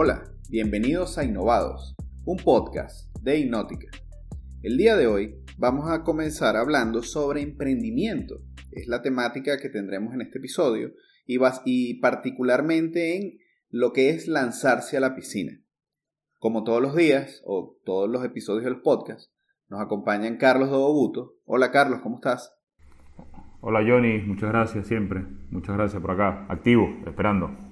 Hola, bienvenidos a Innovados, un podcast de Innótica. El día de hoy vamos a comenzar hablando sobre emprendimiento. Es la temática que tendremos en este episodio y, y particularmente en lo que es lanzarse a la piscina. Como todos los días o todos los episodios del podcast, nos acompañan Carlos Dobobuto. Hola Carlos, ¿cómo estás? Hola Johnny, muchas gracias siempre. Muchas gracias por acá. Activo, esperando.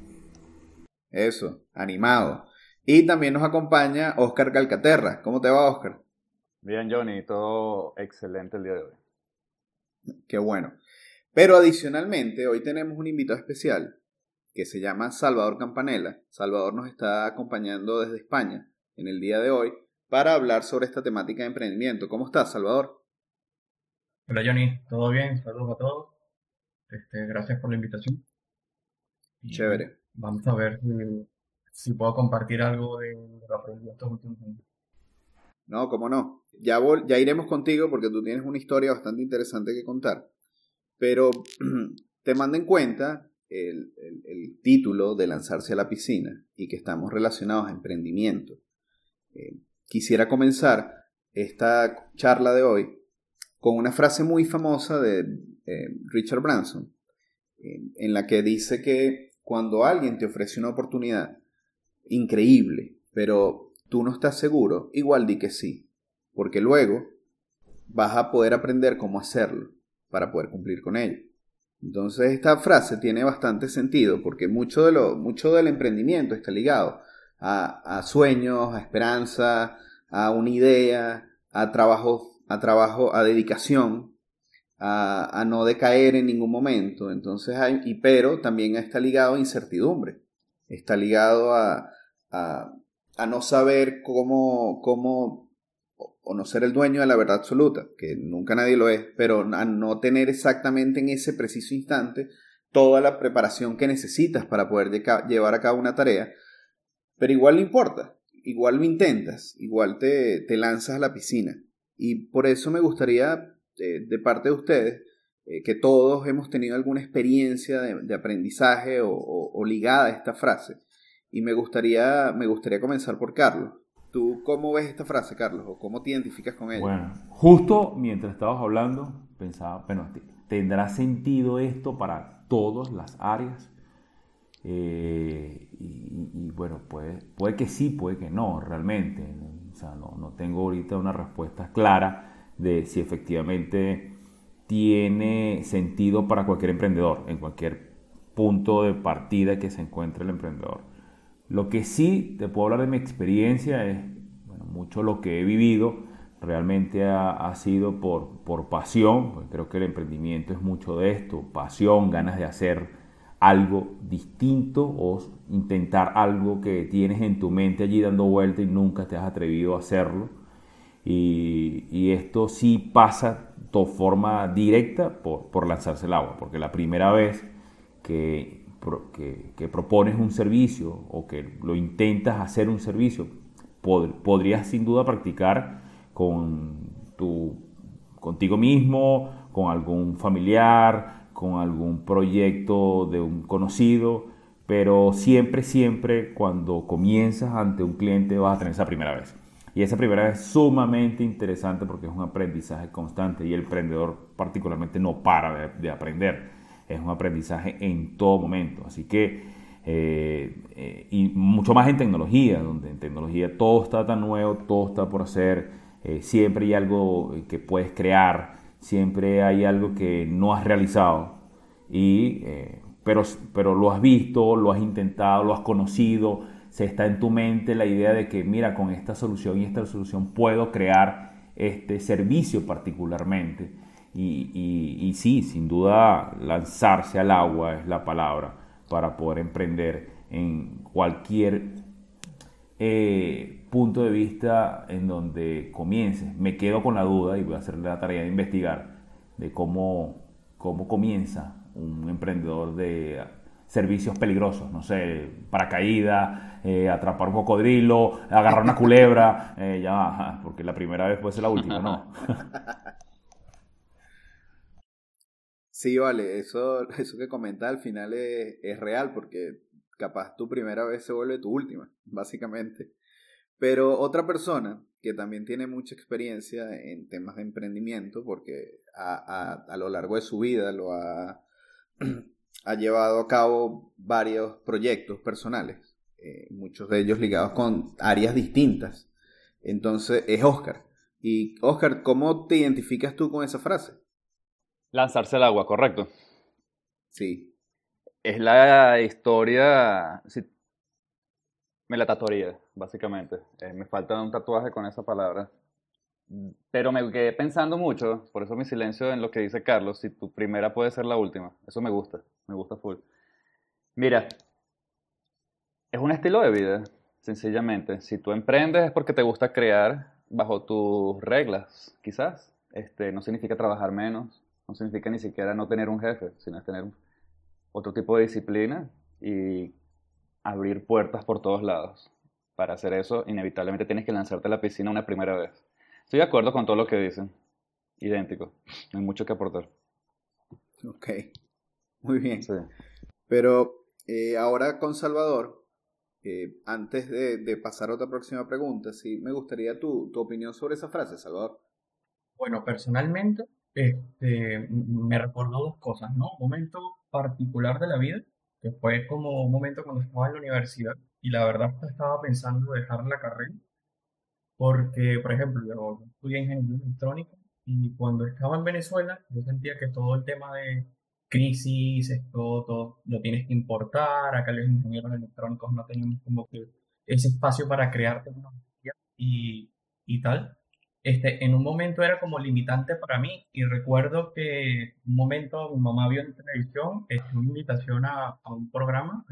Eso, animado. Y también nos acompaña Oscar Calcaterra. ¿Cómo te va, Oscar? Bien, Johnny, todo excelente el día de hoy. Qué bueno. Pero adicionalmente, hoy tenemos un invitado especial que se llama Salvador Campanella. Salvador nos está acompañando desde España en el día de hoy para hablar sobre esta temática de emprendimiento. ¿Cómo estás, Salvador? Hola, Johnny. ¿Todo bien? Saludos a todos. Este, gracias por la invitación. Chévere. Vamos a ver si, puedo compartir algo de lo que estos últimos años. No, cómo no. Ya, ya iremos contigo porque tú tienes una historia bastante interesante que contar. Pero te mando en cuenta el, título de lanzarse a la piscina y que estamos relacionados a emprendimiento. Eh, quisiera comenzar esta charla de hoy con una frase muy famosa de eh, Richard Branson, eh, en la que dice que cuando alguien te ofrece una oportunidad increíble, pero tú no estás seguro, igual di que sí, porque luego vas a poder aprender cómo hacerlo para poder cumplir con ello. Entonces esta frase tiene bastante sentido porque mucho, de lo, mucho del emprendimiento está ligado a, sueños, a esperanza, a una idea, a trabajo, a trabajo, a dedicación, a, no decaer en ningún momento. Entonces hay, y pero también está ligado a incertidumbre, está ligado a, a, a no saber cómo, cómo o no ser el dueño de la verdad absoluta, que nunca nadie lo es, pero a no tener exactamente en ese preciso instante toda la preparación que necesitas para poder llevar a cabo una tarea, pero igual no importa, igual lo intentas, igual te, te lanzas a la piscina. Y por eso me gustaría, de parte de ustedes, eh, que todos hemos tenido alguna experiencia de, aprendizaje o, ligada a esta frase. Y me gustaría, me gustaría comenzar por Carlos. ¿Tú cómo ves esta frase, Carlos? ¿O cómo te identificas con ella? Bueno, justo mientras estabas hablando, pensaba, bueno, ¿tendrá sentido esto para todas las áreas? Eh, y, bueno, puede, puede que sí, puede que no, realmente. O sea, no, no tengo ahorita una respuesta clara de si efectivamente tiene sentido para cualquier emprendedor, en cualquier punto de partida que se encuentre el emprendedor. Lo que sí te puedo hablar de mi experiencia es, mucho lo que he vivido realmente ha, sido por, por pasión, creo que el emprendimiento es mucho de esto, pasión, ganas de hacer algo distinto o intentar algo que tienes en tu mente allí dando vuelta y nunca te has atrevido a hacerlo. Y, esto sí pasa de forma directa por, por lanzarse el agua, porque la primera vez que que, propones un servicio o que lo intentas hacer un servicio, podrías sin duda practicar con tu, contigo mismo, con algún familiar, con algún proyecto de un conocido, pero siempre, siempre cuando comienzas ante un cliente vas a tener esa primera vez. Y esa primera vez es sumamente interesante porque es un aprendizaje constante y el emprendedor particularmente no para de aprender. Es un aprendizaje en todo momento. Así que, eh, eh, y mucho más en tecnología, donde en tecnología todo está tan nuevo, todo está por hacer, eh, siempre hay algo que puedes crear, siempre hay algo que no has realizado, y, pero, pero lo has visto, lo has intentado, lo has conocido, se está en tu mente la idea de que, mira, con esta solución y esta solución puedo crear este servicio particularmente. Y, sí, sin duda, lanzarse al agua es la palabra para poder emprender en cualquier eh, punto de vista en donde comiences. Me quedo con la duda y voy a hacer la tarea de investigar de cómo, cómo comienza un emprendedor de servicios peligrosos, no sé, paracaídas, eh, atrapar un cocodrilo, agarrar una culebra, eh, ya, porque la primera vez puede ser la última, ¿no? Sí, vale, eso, eso que comenta al final es, real porque capaz tu primera vez se vuelve tu última, básicamente. Pero otra persona que también tiene mucha experiencia en temas de emprendimiento, porque a, a, lo largo de su vida lo ha, ha, llevado a cabo varios proyectos personales, eh, muchos de ellos ligados con áreas distintas. Entonces es Oscar. Y Oscar, ¿cómo te identificas tú con esa frase? Lanzarse al agua, correcto. Sí. Es la historia, me la tatuaría, básicamente. Eh, me falta un tatuaje con esa palabra. Pero me quedé pensando mucho, por eso mi silencio en lo que dice Carlos, si tu primera puede ser la última. Eso me gusta, me gusta full. Mira, es un estilo de vida, sencillamente. Si tú emprendes es porque te gusta crear bajo tus reglas, quizás. Este, no significa trabajar menos, no significa ni siquiera no tener un jefe, sino es tener otro tipo de disciplina y abrir puertas por todos lados. Para hacer eso, inevitablemente tienes que lanzarte a la piscina una primera vez. Estoy de acuerdo con todo lo que dicen. Idéntico. No hay mucho que aportar. Ok. Muy bien. Pero eh, ahora con Salvador, eh, antes de, pasar a otra próxima pregunta, sí me gustaría tu, tu opinión sobre esa frase, Salvador. Bueno, personalmente, este, me recordó dos cosas, ¿no? Un momento particular de la vida que fue como un momento cuando estaba en la universidad y la verdad estaba pensando dejar la carrera porque, por ejemplo, yo estudié ingeniería electrónica y cuando estaba en Venezuela yo sentía que todo el tema de crisis, esto, todo lo tienes que importar, acá los ingenieros electrónicos no tenemos como que ese espacio para crear tecnología y, y tal este, en un momento era como limitante para mí y recuerdo que un momento mi mamá vio en televisión este, una invitación a, a un programa,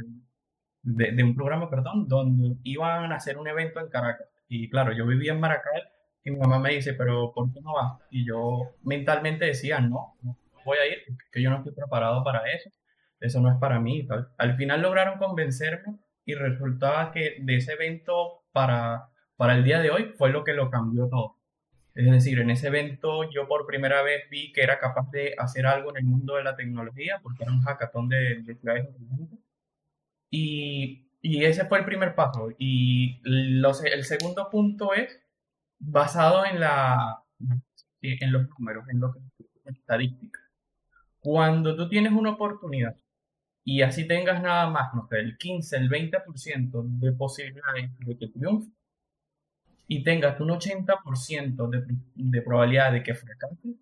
de, de, un programa, perdón, donde iban a hacer un evento en Caracas. Y claro, yo vivía en Maracay y mi mamá me dice, pero ¿por qué no vas? Y yo mentalmente decía, no voy a ir, que yo no estoy preparado para eso, eso no es para mí tal. Al final lograron convencerme y resultaba que de ese evento para, para el día de hoy fue lo que lo cambió todo es decir, en ese evento yo por primera vez vi que era capaz de hacer algo en el mundo de la tecnología, porque era un hackathon de, de ciudades. Y, y, ese fue el primer paso. Y los, el segundo punto es basado en, la, en los números, en lo que es estadística. Cuando tú tienes una oportunidad y así tengas nada más, no sé, el 15, el 20% de posibilidades de que triunfe, y tengas un 80% de, de probabilidad de que fracase,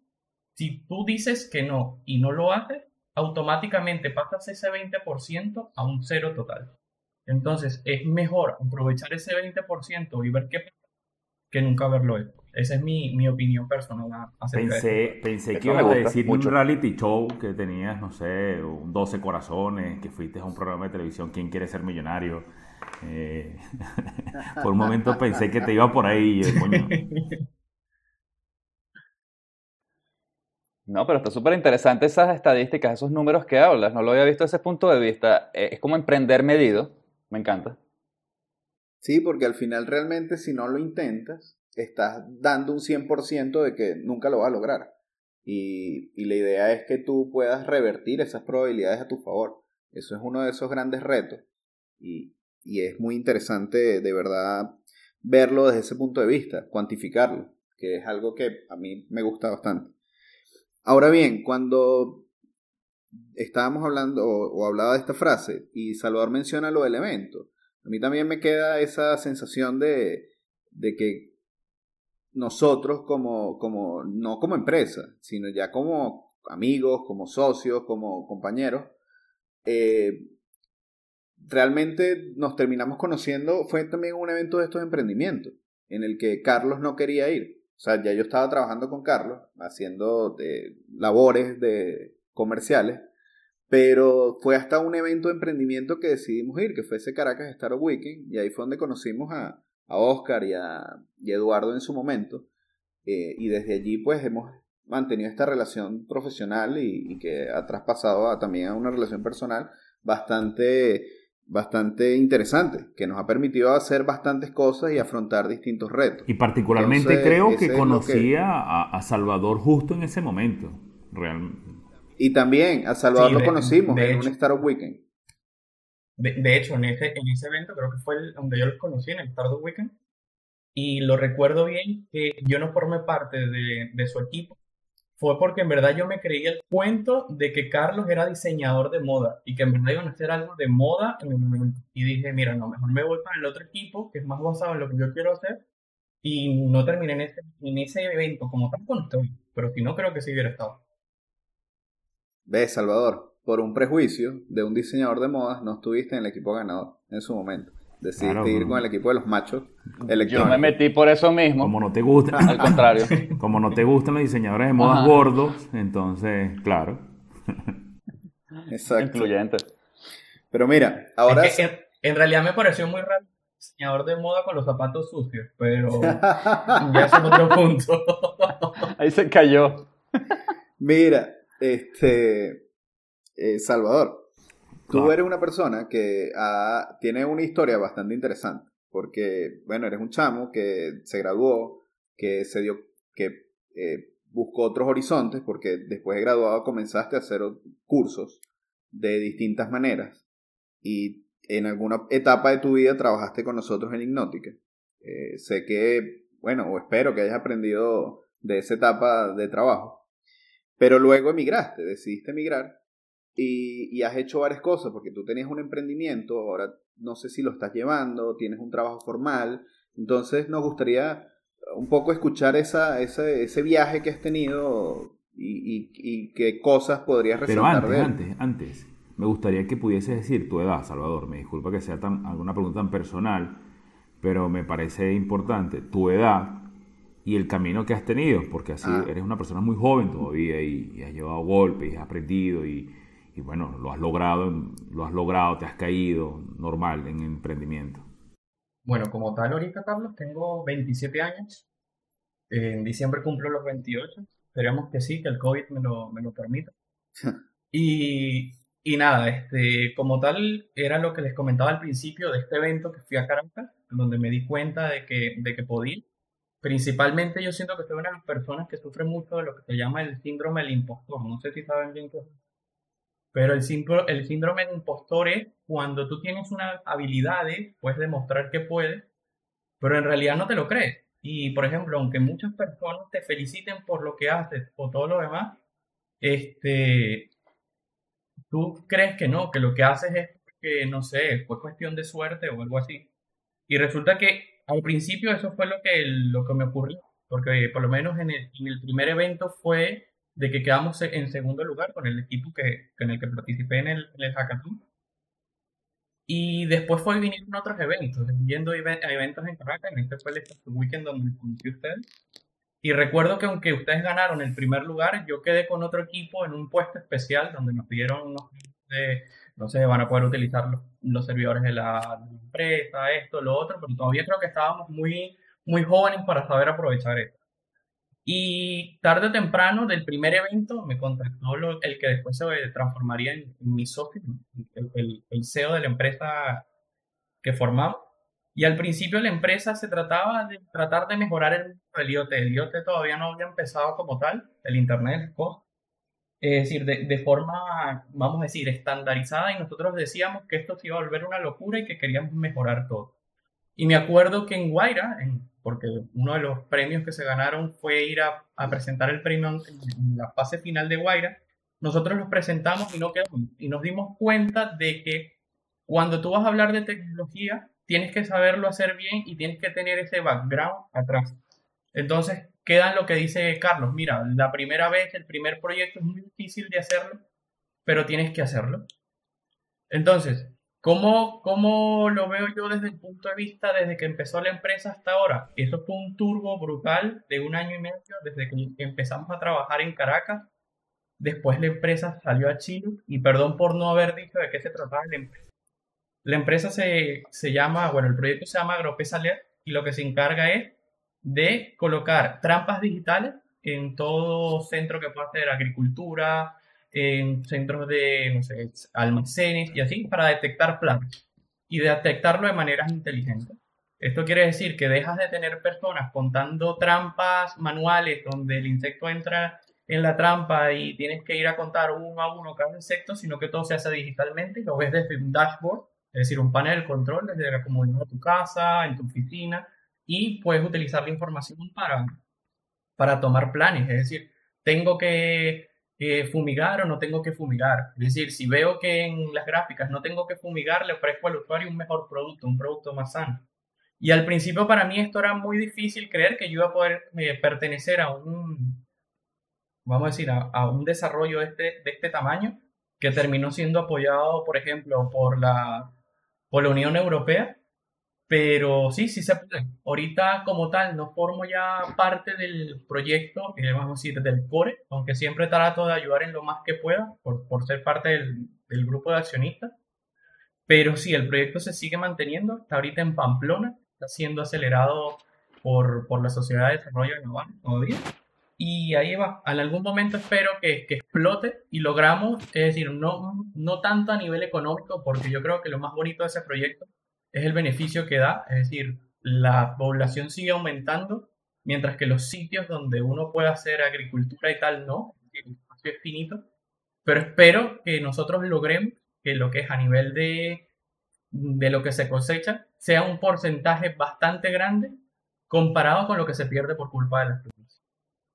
si tú dices que no y no lo haces, automáticamente pasas ese 20% a un cero total. Entonces es mejor aprovechar ese 20% y ver qué que nunca verlo hecho. Esa es mi, mi opinión personal. Pensé, pensé que ibas a decir mucho. un reality show que tenías, no sé, 12 corazones, que fuiste a un programa de televisión, ¿Quién quiere ser millonario? Eh, por un momento pensé que te iba por ahí. No, pero está súper interesante esas estadísticas, esos números que hablas. No lo había visto desde ese punto de vista. Eh, es como emprender medido. Me encanta. Sí, porque al final realmente si no lo intentas, estás dando un 100% de que nunca lo vas a lograr. Y, y la idea es que tú puedas revertir esas probabilidades a tu favor. Eso es uno de esos grandes retos. Y, y es muy interesante de verdad verlo desde ese punto de vista, cuantificarlo, que es algo que a mí me gusta bastante. Ahora bien, cuando estábamos hablando o, hablaba de esta frase y Salvador menciona lo del evento, a mí también me queda esa sensación de, de que nosotros como, como, no como empresa, sino ya como amigos, como socios, como compañeros, eh, realmente nos terminamos conociendo, fue también un evento de estos emprendimientos, en el que Carlos no quería ir. O sea, ya yo estaba trabajando con Carlos, haciendo labores de comerciales, pero fue hasta un evento de emprendimiento que decidimos ir, que fue ese Caracas Startup Weekend, y ahí fue donde conocimos a, a Oscar y a, Eduardo en su momento, eh, y desde allí pues hemos mantenido esta relación profesional y, y que ha traspasado a, también a una relación personal bastante bastante interesante, que nos ha permitido hacer bastantes cosas y afrontar distintos retos. Y particularmente creo que conocía a, Salvador justo en ese momento, realmente. Y también a Salvador lo conocimos en un Startup Weekend. De, hecho, en ese, en ese evento creo que fue donde yo los conocí, en el Startup Weekend, y lo recuerdo bien que yo no formé parte de, de su equipo, fue porque en verdad yo me creí el cuento de que Carlos era diseñador de moda y que en verdad iban a hacer algo de moda en el momento. Y dije, mira, no, mejor me voy para el otro equipo que es más basado en lo que yo quiero hacer y no terminé en ese, en ese evento como tal con usted, pero si no creo que sí hubiera estado. Ves, Salvador, por un prejuicio de un diseñador de modas no estuviste en el equipo ganador en su momento. Decidiste Claro, ir con el equipo de los machos Yo me metí por eso mismo, Como no te gustan, al contrario. como no te gustan los diseñadores de modas Ajá. gordos, entonces, claro. Exacto. Incluyente. Pero mira, ahora... Es que en, en realidad me pareció muy raro diseñador de moda con los zapatos sucios, pero ya es otro punto. Ahí se cayó. Mira, este... eh, Salvador, tú eres una persona que tiene una historia bastante interesante. Porque, bueno, eres un chamo que se graduó, que se dio... que eh, buscó otros horizontes, porque después de graduado comenzaste a hacer cursos de distintas maneras. Y en alguna etapa de tu vida trabajaste con nosotros en Hipnótica. Eh, sé que, bueno, o espero que hayas aprendido de esa etapa de trabajo. Pero luego emigraste, decidiste emigrar y, y has hecho varias cosas, porque tú tenías un emprendimiento, ahora no sé si lo estás llevando, tienes un trabajo formal. Entonces nos gustaría un poco escuchar esa, ese, ese viaje que has tenido y, y- y qué cosas podrías Pero resaltar antes, de él. antes, antes, me gustaría que pudieses decir tu edad, Salvador. Me disculpa que sea tan, alguna pregunta tan personal, pero me parece importante tu edad y el camino que has tenido, porque así Ah. eres una persona muy joven todavía y, y has llevado golpes y has aprendido y, y bueno, lo has logrado, lo has logrado, te has caído, normal en emprendimiento. Bueno, como tal, ahorita, Carlos, tengo 27 años. En diciembre cumplo los 28. Esperemos que sí, que el COVID me lo, me lo permita. Y, y nada, este, como tal, era lo que les comentaba al principio de este evento que fui a Caracas, donde me di cuenta de que, de que podía. Principalmente yo siento que soy una de las personas que sufre mucho de lo que se llama el síndrome del impostor. No sé si saben bien qué es. Pero el, síndro- el síndrome del impostor es cuando tú tienes unas habilidades, puedes demostrar que puedes, pero en realidad no te lo crees. Y, por ejemplo, aunque muchas personas te feliciten por lo que haces o todo lo demás, este, tú crees que no, que lo que haces es que, no sé, fue cuestión de suerte o algo así. Y resulta que al principio eso fue lo que, lo que me ocurrió, porque por lo menos en el, en el primer evento fue de que quedamos en segundo lugar con el equipo que, en el que participé en el, en el hackathon. Y después fue viniendo otros eventos, yendo a even- a eventos en Caracas, en este fue el Startup Weekend donde conocí a ustedes. Y recuerdo que aunque ustedes ganaron el primer lugar, yo quedé con otro equipo en un puesto especial donde nos pidieron unos, de, no sé, van a poder utilizar los, los servidores de la, de la empresa, esto, lo otro, pero todavía creo que estábamos muy, muy jóvenes para saber aprovechar esto. Y tarde o temprano del primer evento me contactó lo- el que después se transformaría en, en mi socio, el, el, el CEO de la empresa que formamos. Y al principio la empresa se trataba de tratar de mejorar el, el IoT. El IoT todavía no había empezado como tal, el Internet cosas. Es decir, de, de forma, vamos a decir, estandarizada y nosotros decíamos que esto se iba a volver una locura y que queríamos mejorar todo. Y me acuerdo que en Guaira, porque uno de los premios que se ganaron fue ir a, presentar el premio en, la fase final de Guaira, nosotros los presentamos y, no quedamos, y nos dimos cuenta de que cuando tú vas a hablar de tecnología, tienes que saberlo hacer bien y tienes que tener ese background atrás. Entonces, queda lo que dice Carlos, mira, la primera vez, el primer proyecto es muy difícil de hacerlo, pero tienes que hacerlo. Entonces, ¿cómo, cómo lo veo yo desde el punto de vista desde que empezó la empresa hasta ahora? Eso fue un turbo brutal de un año y medio desde que empezamos a trabajar en Caracas. Después la empresa salió a Chile y perdón por no haber dicho de qué se trataba la empresa. La empresa se, se llama, bueno, el proyecto se llama Agropesaler y lo que se encarga es de colocar trampas digitales en todo centro que pueda ser agricultura, en centros de, no sé, almacenes y así, para detectar plagas y detectarlo de maneras inteligentes. Esto quiere decir que dejas de tener personas contando trampas manuales donde el insecto entra en la trampa y tienes que ir a contar uno a uno cada insecto, sino que todo se hace digitalmente y lo ves desde un dashboard Es decir, un panel de control desde la comunidad de tu casa, en tu oficina, y puedes utilizar la información para, para tomar planes. Es decir, tengo que fumigar o no tengo que fumigar. Es decir, si veo que en las gráficas no tengo que fumigar, le ofrezco al usuario un mejor producto, un producto más sano. Y al principio para mí esto era muy difícil creer que yo iba a poder eh, pertenecer a un, vamos a decir, a, un desarrollo de este, de este tamaño que terminó siendo apoyado, por ejemplo, por la, por la Unión Europea pero sí, sí se puede. Ahorita como tal no formo ya parte del proyecto, que vamos a decir del core, aunque siempre trato de ayudar en lo más que pueda por, por ser parte del, del, grupo de accionistas. Pero sí, el proyecto se sigue manteniendo, está ahorita en Pamplona, está siendo acelerado por, por la Sociedad de Desarrollo Naval todavía. Y ahí va, en algún momento espero que, que explote y logramos, es decir, no, no tanto a nivel económico, porque yo creo que lo más bonito de ese proyecto es el beneficio que da, es decir, la población sigue aumentando, mientras que los sitios donde uno puede hacer agricultura y tal no, el espacio es finito, pero espero que nosotros logremos que lo que es a nivel de, de lo que se cosecha sea un porcentaje bastante grande comparado con lo que se pierde por culpa de las plantas.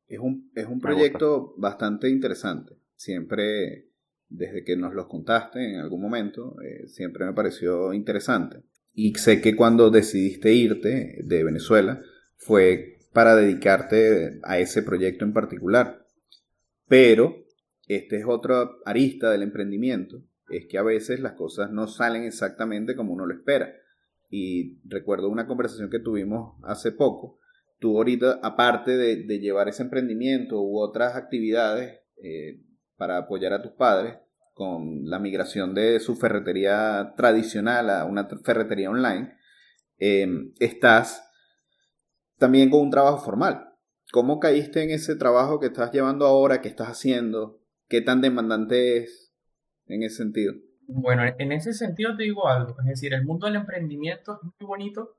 Es un, es un proyecto bastante interesante. Siempre, desde que nos los contaste en algún momento, eh, siempre me pareció interesante. Y sé que cuando decidiste irte de Venezuela fue para dedicarte a ese proyecto en particular. Pero este es otra arista del emprendimiento, es que a veces las cosas no salen exactamente como uno lo espera. Y recuerdo una conversación que tuvimos hace poco. Tú ahorita, aparte de, llevar ese emprendimiento u otras actividades eh, para apoyar a tus padres, con la migración de su ferretería tradicional a una ferretería online, em, estás también con un trabajo formal. ¿Cómo caíste en ese trabajo que estás llevando ahora, que estás haciendo? ¿Qué tan demandante es en ese sentido? Bueno, en ese sentido te digo algo, es decir, el mundo del emprendimiento es muy bonito,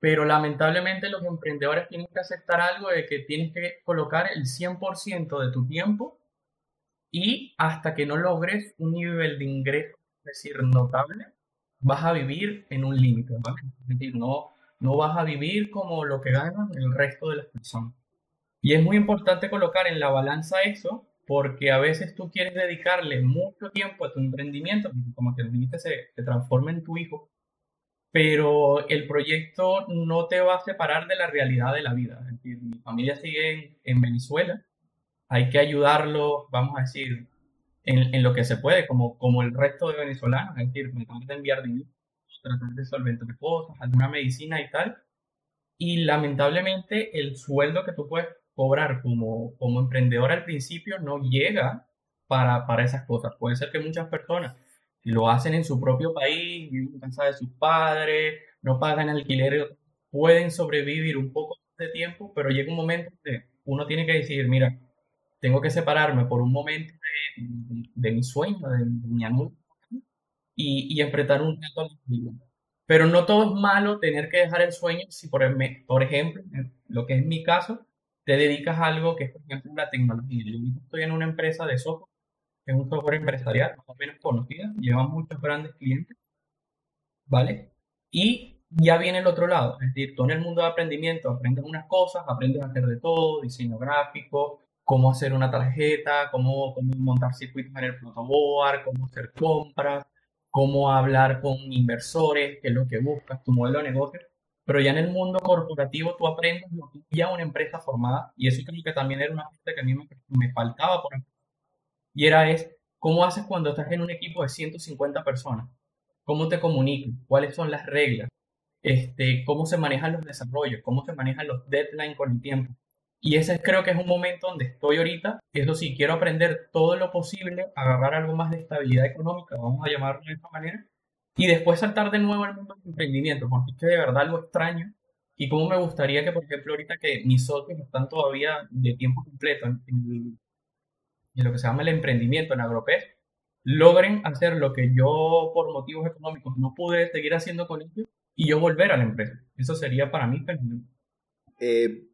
pero lamentablemente los emprendedores tienen que aceptar algo de que tienes que colocar el 100% de tu tiempo y hasta que no logres un nivel de ingreso, es decir, notable, vas a vivir en un límite, Es decir, no, no vas a vivir como lo que ganan el resto de las personas. Y es muy importante colocar en la balanza eso, porque a veces tú quieres dedicarle mucho tiempo a tu emprendimiento, como que el se, se transforma en tu hijo, pero el proyecto no te va a separar de la realidad de la vida. Es decir, mi familia sigue en Venezuela hay que ayudarlo, vamos a decir, en, en, lo que se puede, como, como el resto de venezolanos, es decir, tratar de enviar dinero, tratar de solventar cosas, alguna medicina y tal. Y lamentablemente el sueldo que tú puedes cobrar como, como emprendedor al principio no llega para, para esas cosas. Puede ser que muchas personas lo hacen en su propio país, viven casa de sus padres, no pagan alquiler, pueden sobrevivir un poco de tiempo, pero llega un momento que uno tiene que decidir, mira, tengo que separarme por un momento de, mi sueño, de, mi amor, y, y, enfrentar un reto. Pero no todo es malo tener que dejar el sueño si, por, por ejemplo, lo que es mi caso, te dedicas a algo que es, por ejemplo, la tecnología. Yo estoy en una empresa de software, que es un software empresarial, más o menos conocida, lleva muchos grandes clientes, ¿vale? Y ya viene el otro lado, es decir, tú en el mundo de aprendimiento aprendes unas cosas, aprendes a hacer de todo, diseño gráfico, cómo hacer una tarjeta, cómo, cómo montar circuitos en el protoboard, cómo hacer compras, cómo hablar con inversores, qué es lo que buscas, tu modelo de negocio. Pero ya en el mundo corporativo tú aprendes lo que ya una empresa formada, y eso creo que también era una parte que a mí me, me faltaba, por y era es, ¿cómo haces cuando estás en un equipo de 150 personas? ¿Cómo te comunicas? ¿Cuáles son las reglas? Este, ¿Cómo se manejan los desarrollos? ¿Cómo se manejan los deadlines con el tiempo? Y ese creo que es un momento donde estoy ahorita. Eso sí, quiero aprender todo lo posible, agarrar algo más de estabilidad económica, vamos a llamarlo de esta manera, y después saltar de nuevo al mundo del emprendimiento, porque es que de verdad lo extraño. Y como me gustaría que, por ejemplo, ahorita que mis socios están todavía de tiempo completo en, en, lo que se llama el emprendimiento en Agropes, logren hacer lo que yo por motivos económicos no pude seguir haciendo con ellos y yo volver a la empresa. Eso sería para mí eh,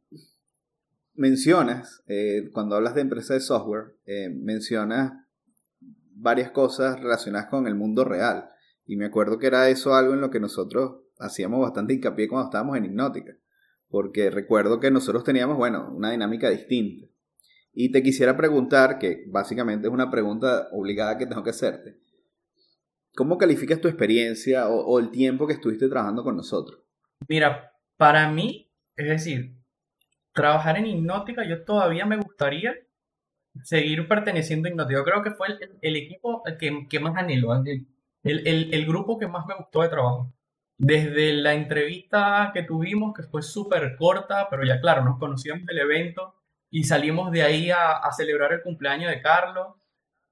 mencionas, eh, cuando hablas de empresa de software, eh, mencionas varias cosas relacionadas con el mundo real. Y me acuerdo que era eso algo en lo que nosotros hacíamos bastante hincapié cuando estábamos en Hipnótica. Porque recuerdo que nosotros teníamos, bueno, una dinámica distinta. Y te quisiera preguntar, que básicamente es una pregunta obligada que tengo que hacerte. ¿Cómo calificas tu experiencia o, o el tiempo que estuviste trabajando con nosotros? Mira, para mí, es decir, trabajar en Hipnótica, yo todavía me gustaría seguir perteneciendo a Hipnótica. Yo creo que fue el, equipo que, que, más anhelo, el, el, el, grupo que más me gustó de trabajo. Desde la entrevista que tuvimos, que fue súper corta, pero ya claro, nos conocíamos del evento y salimos de ahí a, a celebrar el cumpleaños de Carlos.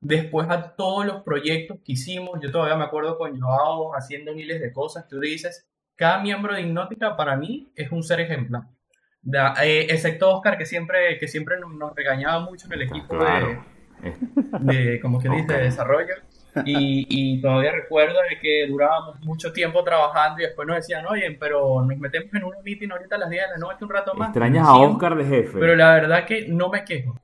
Después a todos los proyectos que hicimos, yo todavía me acuerdo con Joao haciendo miles de cosas. Tú dices, cada miembro de Hipnótica para mí es un ser ejemplar. Eh, excepto Oscar, que siempre, que siempre nos, regañaba mucho en el equipo de, de, como que dice, de desarrollo. Y, y, todavía recuerdo de que durábamos mucho tiempo trabajando y después nos decían, oye, pero nos metemos en un meeting ahorita a las 10 de la noche un rato más. Extrañas a Oscar de jefe. Pero la verdad que no me quejo.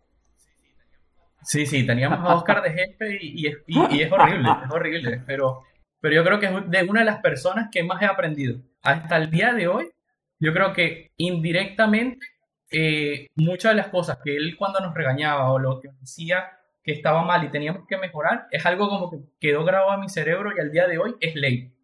Sí, sí, teníamos a Oscar de jefe y, y, y es horrible, es horrible. Pero, pero yo creo que es de una de las personas que más he aprendido. Hasta el día de hoy, yo creo que indirectamente eh, muchas de las cosas que él cuando nos regañaba o lo que decía que estaba mal y teníamos que mejorar, es algo como que quedó grabado en mi cerebro y al día de hoy es ley.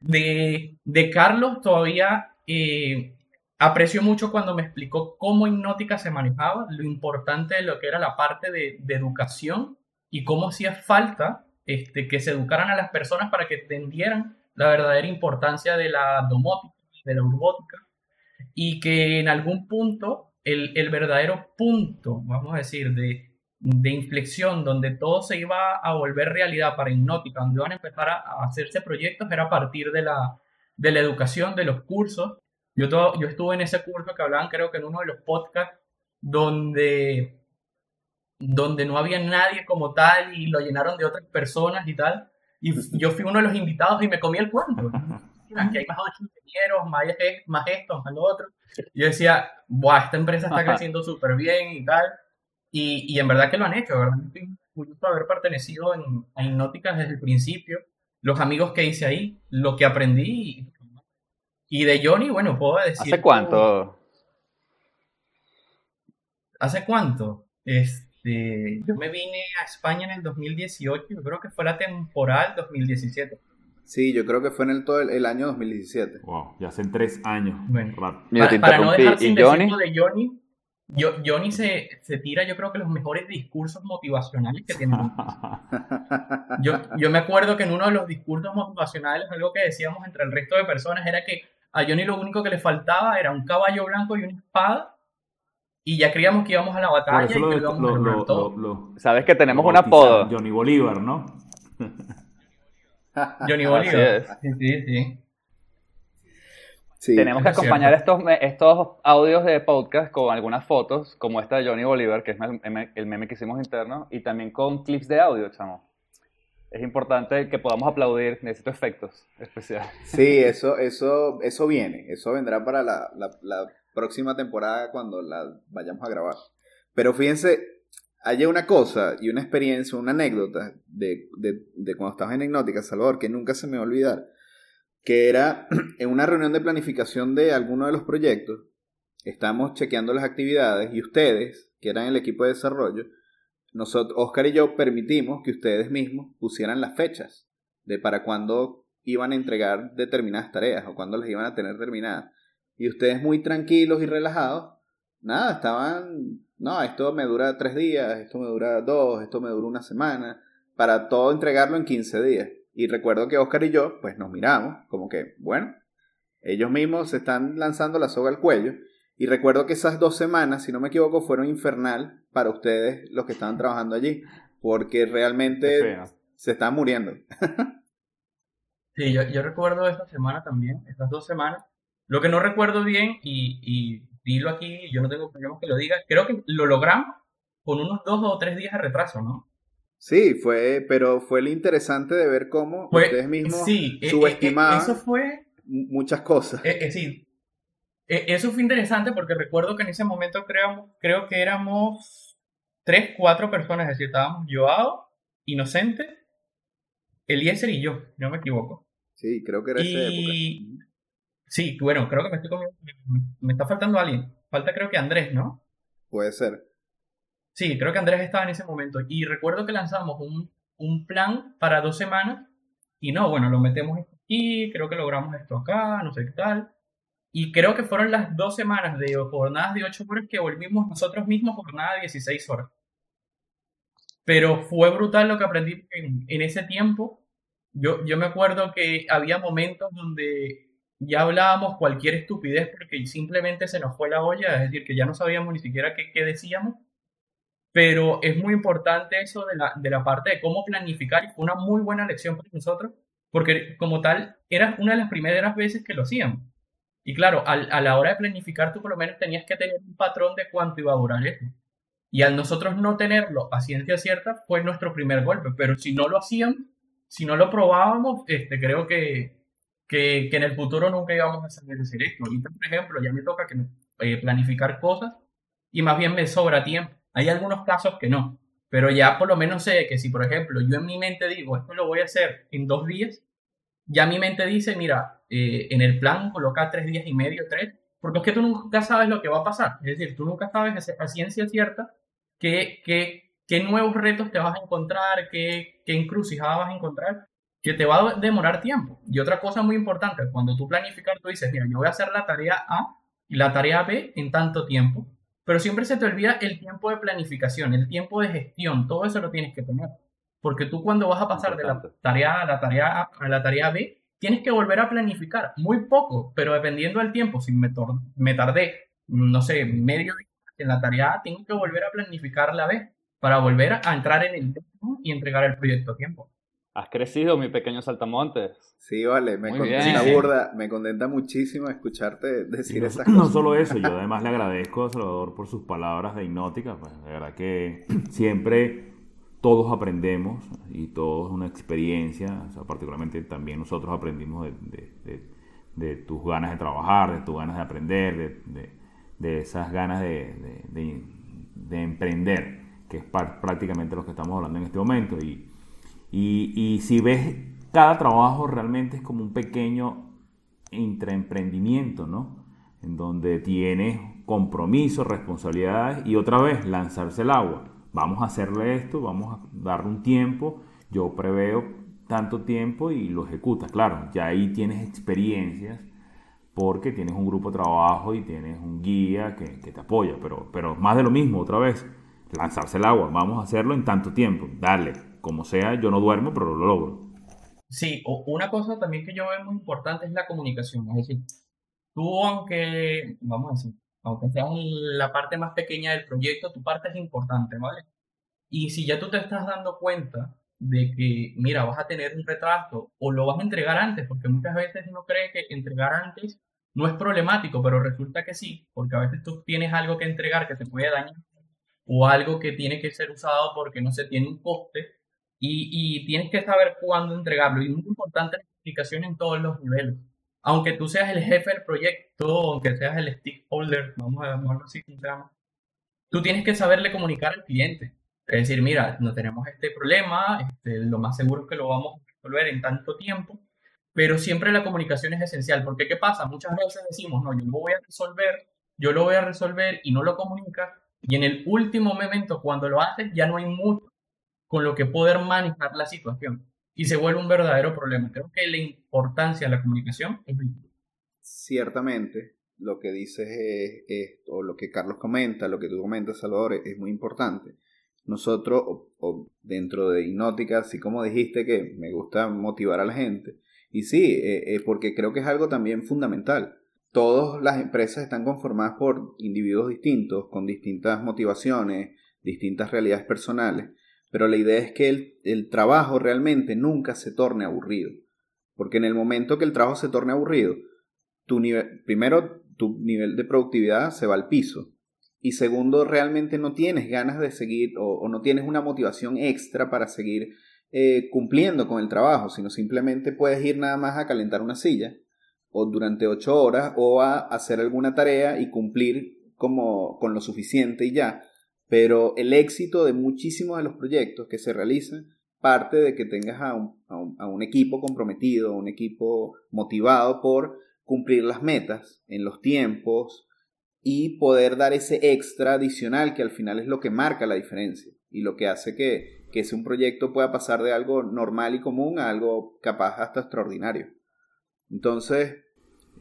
De, de Carlos todavía eh, aprecio mucho cuando me explicó cómo Hipnótica se manejaba, lo importante de lo que era la parte de, de educación y cómo hacía falta este, que se educaran a las personas para que entendieran la verdadera importancia de la domótica de la urbótica, y que en algún punto el, el verdadero punto, vamos a decir, de, de, inflexión donde todo se iba a volver realidad para Hipnótica, donde iban a empezar a, hacerse proyectos, era a partir de la, de la educación, de los cursos. Yo, todo, yo estuve en ese curso que hablaban, creo que en uno de los podcasts, donde, donde no había nadie como tal y lo llenaron de otras personas y tal. Y yo fui uno de los invitados y me comí el cuento. Que hay más ocho ingenieros, más, más esto, más lo otro. yo decía, Buah, esta empresa está creciendo súper bien y tal. Y, y, en verdad que lo han hecho, ¿verdad? Estoy orgulloso de haber pertenecido en, a Hipnótica desde el principio, los amigos que hice ahí, lo que aprendí. Y, de Johnny, bueno, puedo decir... ¿Hace cuánto? ¿Hace cuánto? Este, yo me vine a España en el 2018, yo creo que fue la temporal 2017. Sí, yo creo que fue en el todo el, año 2017. Wow, ya hace tres años. Bueno, para, para, no dejar sin Johnny? de Johnny, yo, Johnny se, se, tira, yo creo que los mejores discursos motivacionales que tiene. yo, yo me acuerdo que en uno de los discursos motivacionales, algo que decíamos entre el resto de personas era que a Johnny lo único que le faltaba era un caballo blanco y una espada. Y ya creíamos que íbamos a la batalla y que íbamos a todo. Sabes que tenemos un apodo. Johnny Bolívar, ¿no? Johnny Bolívar. Sí, sí, Tenemos que acompañar estos, estos audios de podcast con algunas fotos, como esta de Johnny Bolívar, que es el meme que hicimos interno, y también con clips de audio, chamo. Es importante que podamos aplaudir, necesito efectos especiales. Sí, eso, eso, eso viene, eso vendrá para la, la próxima temporada cuando la vayamos a grabar. Pero fíjense, hay una cosa y una experiencia, una anécdota de, de, de cuando estabas en Hipnótica, Salvador, que nunca se me va a olvidar, que era en una reunión de planificación de alguno de los proyectos, estamos chequeando las actividades y ustedes, que eran el equipo de desarrollo, nosotros, Oscar y yo permitimos que ustedes mismos pusieran las fechas de para cuándo iban a entregar determinadas tareas o cuándo las iban a tener terminadas. Y ustedes muy tranquilos y relajados, nada, estaban no, esto me dura tres días, esto me dura dos, esto me dura una semana, para todo entregarlo en 15 días. Y recuerdo que Oscar y yo, pues nos miramos, como que, bueno, ellos mismos se están lanzando la soga al cuello. Y recuerdo que esas dos semanas, si no me equivoco, fueron infernal para ustedes los que estaban trabajando allí, porque realmente se están muriendo. sí, yo, yo recuerdo esta semana también, estas dos semanas. Lo que no recuerdo bien, y, y dilo aquí, yo no tengo problema que lo diga. Creo que lo logramos con unos dos o tres días de retraso, ¿no? Sí, fue, pero fue lo interesante de ver cómo ustedes mismos sí, e, e, e, subestimaban eso fue, muchas cosas. sí, eso fue interesante porque recuerdo que en ese momento creo, creo que éramos tres, cuatro personas, es decir, estábamos Joao, Inocente, Eliezer y yo, no me equivoco. Sí, creo que era esa época. Sí, bueno, creo que me estoy comiendo, me- me está faltando alguien. Falta creo que Andrés, ¿no? Puede ser. Sí, creo que Andrés estaba en ese momento. Y recuerdo que lanzamos un, un plan para dos semanas. Y no, bueno, lo metemos aquí, creo que logramos esto acá, no sé qué tal. Y creo que fueron las dos semanas de jornadas de ocho horas que volvimos nosotros mismos jornada de 16 horas. Pero fue brutal lo que aprendí en, en ese tiempo. Yo, yo me acuerdo que había momentos donde ya hablábamos cualquier estupidez porque simplemente se nos fue la olla, es decir, que ya no sabíamos ni siquiera qué, qué decíamos pero es muy importante eso de la, de la parte de cómo planificar y fue una muy buena lección para nosotros, porque como tal era una de las primeras veces que lo hacíamos. Y claro, al- a la hora de planificar tú por lo menos tenías que tener un patrón de cuánto iba a durar esto. Y al nosotros no tenerlo a ciencia cierta fue nuestro primer golpe, pero si no lo hacíamos, si no lo probábamos, este, creo que, que, en el futuro nunca íbamos a saber hacer esto. Ahorita, por ejemplo, ya me toca que eh, planificar cosas y más bien me sobra tiempo. Hay algunos casos que no, pero ya por lo menos sé que si, por ejemplo, yo en mi mente digo, esto lo voy a hacer en dos días, ya mi mente dice, mira, eh, en el plan coloca tres días y medio, tres, porque es que tú nunca sabes lo que va a pasar. Es decir, tú nunca sabes a ciencia cierta qué, qué, qué nuevos retos te vas a encontrar, qué, qué encrucijada vas a encontrar, que te va a demorar tiempo. Y otra cosa muy importante, cuando tú planificas, tú dices, mira, yo voy a hacer la tarea A y la tarea B en tanto tiempo, pero siempre se te olvida el tiempo de planificación, el tiempo de gestión, todo eso lo tienes que tener. Porque tú cuando vas a pasar de la tarea A a la tarea A a la tarea B, tienes que volver a planificar, muy poco, pero dependiendo del tiempo, si me, me tardé, no sé, medio día en la tarea A, tengo que volver a planificar la B para volver a entrar en el tiempo y entregar el proyecto a tiempo. Has crecido, mi pequeño saltamontes. Sí, vale, me Muy contenta bien. burda, me contenta muchísimo escucharte decir no, esas no solo eso, yo además le agradezco a Salvador por sus palabras de hipnótica, pues de verdad que siempre todos aprendemos y todo es una experiencia, o sea, particularmente también nosotros aprendimos de, de- de- de tus ganas de trabajar, de tus ganas de aprender, de, de- de esas ganas de, de- de- de emprender, que es prácticamente lo que estamos hablando en este momento. Y, y, si ves, cada trabajo realmente es como un pequeño intraemprendimiento, ¿no? En donde tienes compromiso, responsabilidades y otra vez lanzarse el agua. Vamos a hacerle esto, vamos a darle un tiempo, yo preveo tanto tiempo y lo ejecutas. Claro, ya ahí tienes experiencias porque tienes un grupo de trabajo y tienes un guía que, que te apoya, pero, pero más de lo mismo, otra vez, lanzarse el agua, vamos a hacerlo en tanto tiempo, dale, como sea, yo no duermo, pero lo logro. Sí, una cosa también que yo veo muy importante es la comunicación. Es decir, tú aunque, vamos a decir, aunque seas la parte más pequeña del proyecto, tu parte es importante, ¿vale? Y si ya tú te estás dando cuenta de que, mira, vas a tener un retraso o lo vas a entregar antes, porque muchas veces uno cree que entregar antes no es problemático, pero resulta que sí, porque a veces tú tienes algo que entregar que te puede dañar o algo que tiene que ser usado porque no se tiene un coste y, tienes que saber cuándo entregarlo. Y muy importante la explicación en todos los niveles. Aunque tú seas el jefe del proyecto, aunque seas el stakeholder, vamos a llamarlo así, ¿cómo se llama? Tú tienes que saberle comunicar al cliente. Es decir, mira, no tenemos este problema, este, lo más seguro es que lo vamos a resolver en tanto tiempo, pero siempre la comunicación es esencial, porque ¿qué pasa? Muchas veces decimos, no, yo lo voy a resolver, yo lo voy a resolver y no lo comunicas, y en el último momento, cuando lo haces, ya no hay mucho con lo que poder manejar la situación y se vuelve un verdadero problema. Creo que la importancia de la comunicación es. Ciertamente, lo que dices es, o lo que Carlos comenta, lo que tú comentas, Salvador, es, es muy importante. Nosotros, dentro de Hipnótica, así como dijiste que me gusta motivar a la gente, y sí, eh, eh, porque creo que es algo también fundamental. Todas las empresas están conformadas por individuos distintos, con distintas motivaciones, distintas realidades personales, pero la idea es que el, el trabajo realmente nunca se torne aburrido. Porque en el momento que el trabajo se torne aburrido, tu nivel, primero, tu nivel de productividad se va al piso. Y segundo, realmente no tienes ganas de seguir o, no tienes una motivación extra para seguir eh, cumpliendo con el trabajo, sino simplemente puedes ir nada más a calentar una silla o durante ocho horas o a hacer alguna tarea y cumplir como con lo suficiente y ya. Pero el éxito de muchísimos de los proyectos que se realizan parte de que tengas a un, a un equipo comprometido, un equipo motivado por cumplir las metas en los tiempos y poder dar ese extra adicional que al final es lo que marca la diferencia y lo que hace que, que ese un proyecto pueda pasar de algo normal y común a algo capaz hasta extraordinario. Entonces,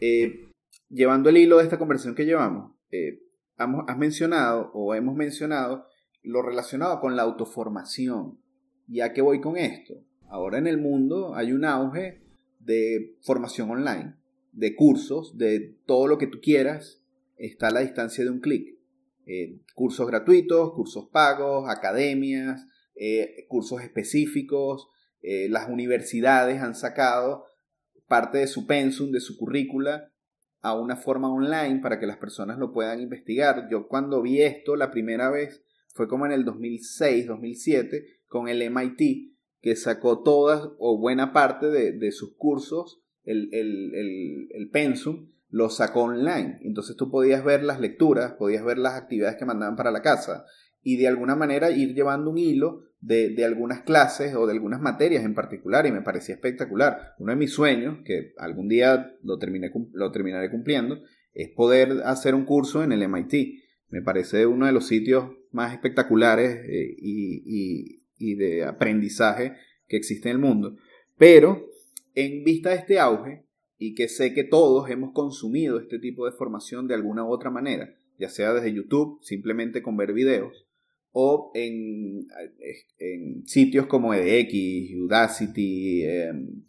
eh, llevando el hilo de esta conversación que llevamos, eh, has mencionado o hemos mencionado lo relacionado con la autoformación. ¿Ya que voy con esto? Ahora en el mundo hay un auge de formación online, de cursos, de todo lo que tú quieras, está a la distancia de un clic. Eh, cursos gratuitos, cursos pagos, academias, eh, cursos específicos. Eh, las universidades han sacado parte de su pensum, de su currícula, a una forma online para que las personas lo puedan investigar. Yo cuando vi esto la primera vez fue como en el 2006, 2007, con el MIT, que sacó todas o buena parte de, sus cursos, el, el, el pensum, lo sacó online. Entonces tú podías ver las lecturas, podías ver las actividades que mandaban para la casa y de alguna manera ir llevando un hilo de, algunas clases o de algunas materias en particular y me parecía espectacular. Uno de mis sueños, que algún día lo, terminé, lo terminaré cumpliendo, es poder hacer un curso en el MIT. Me parece uno de los sitios más espectaculares eh, y de aprendizaje que existe en el mundo. Pero en vista de este auge, y que sé que todos hemos consumido este tipo de formación de alguna u otra manera, ya sea desde YouTube, simplemente con ver videos, o en, en sitios como EDX, Udacity, em,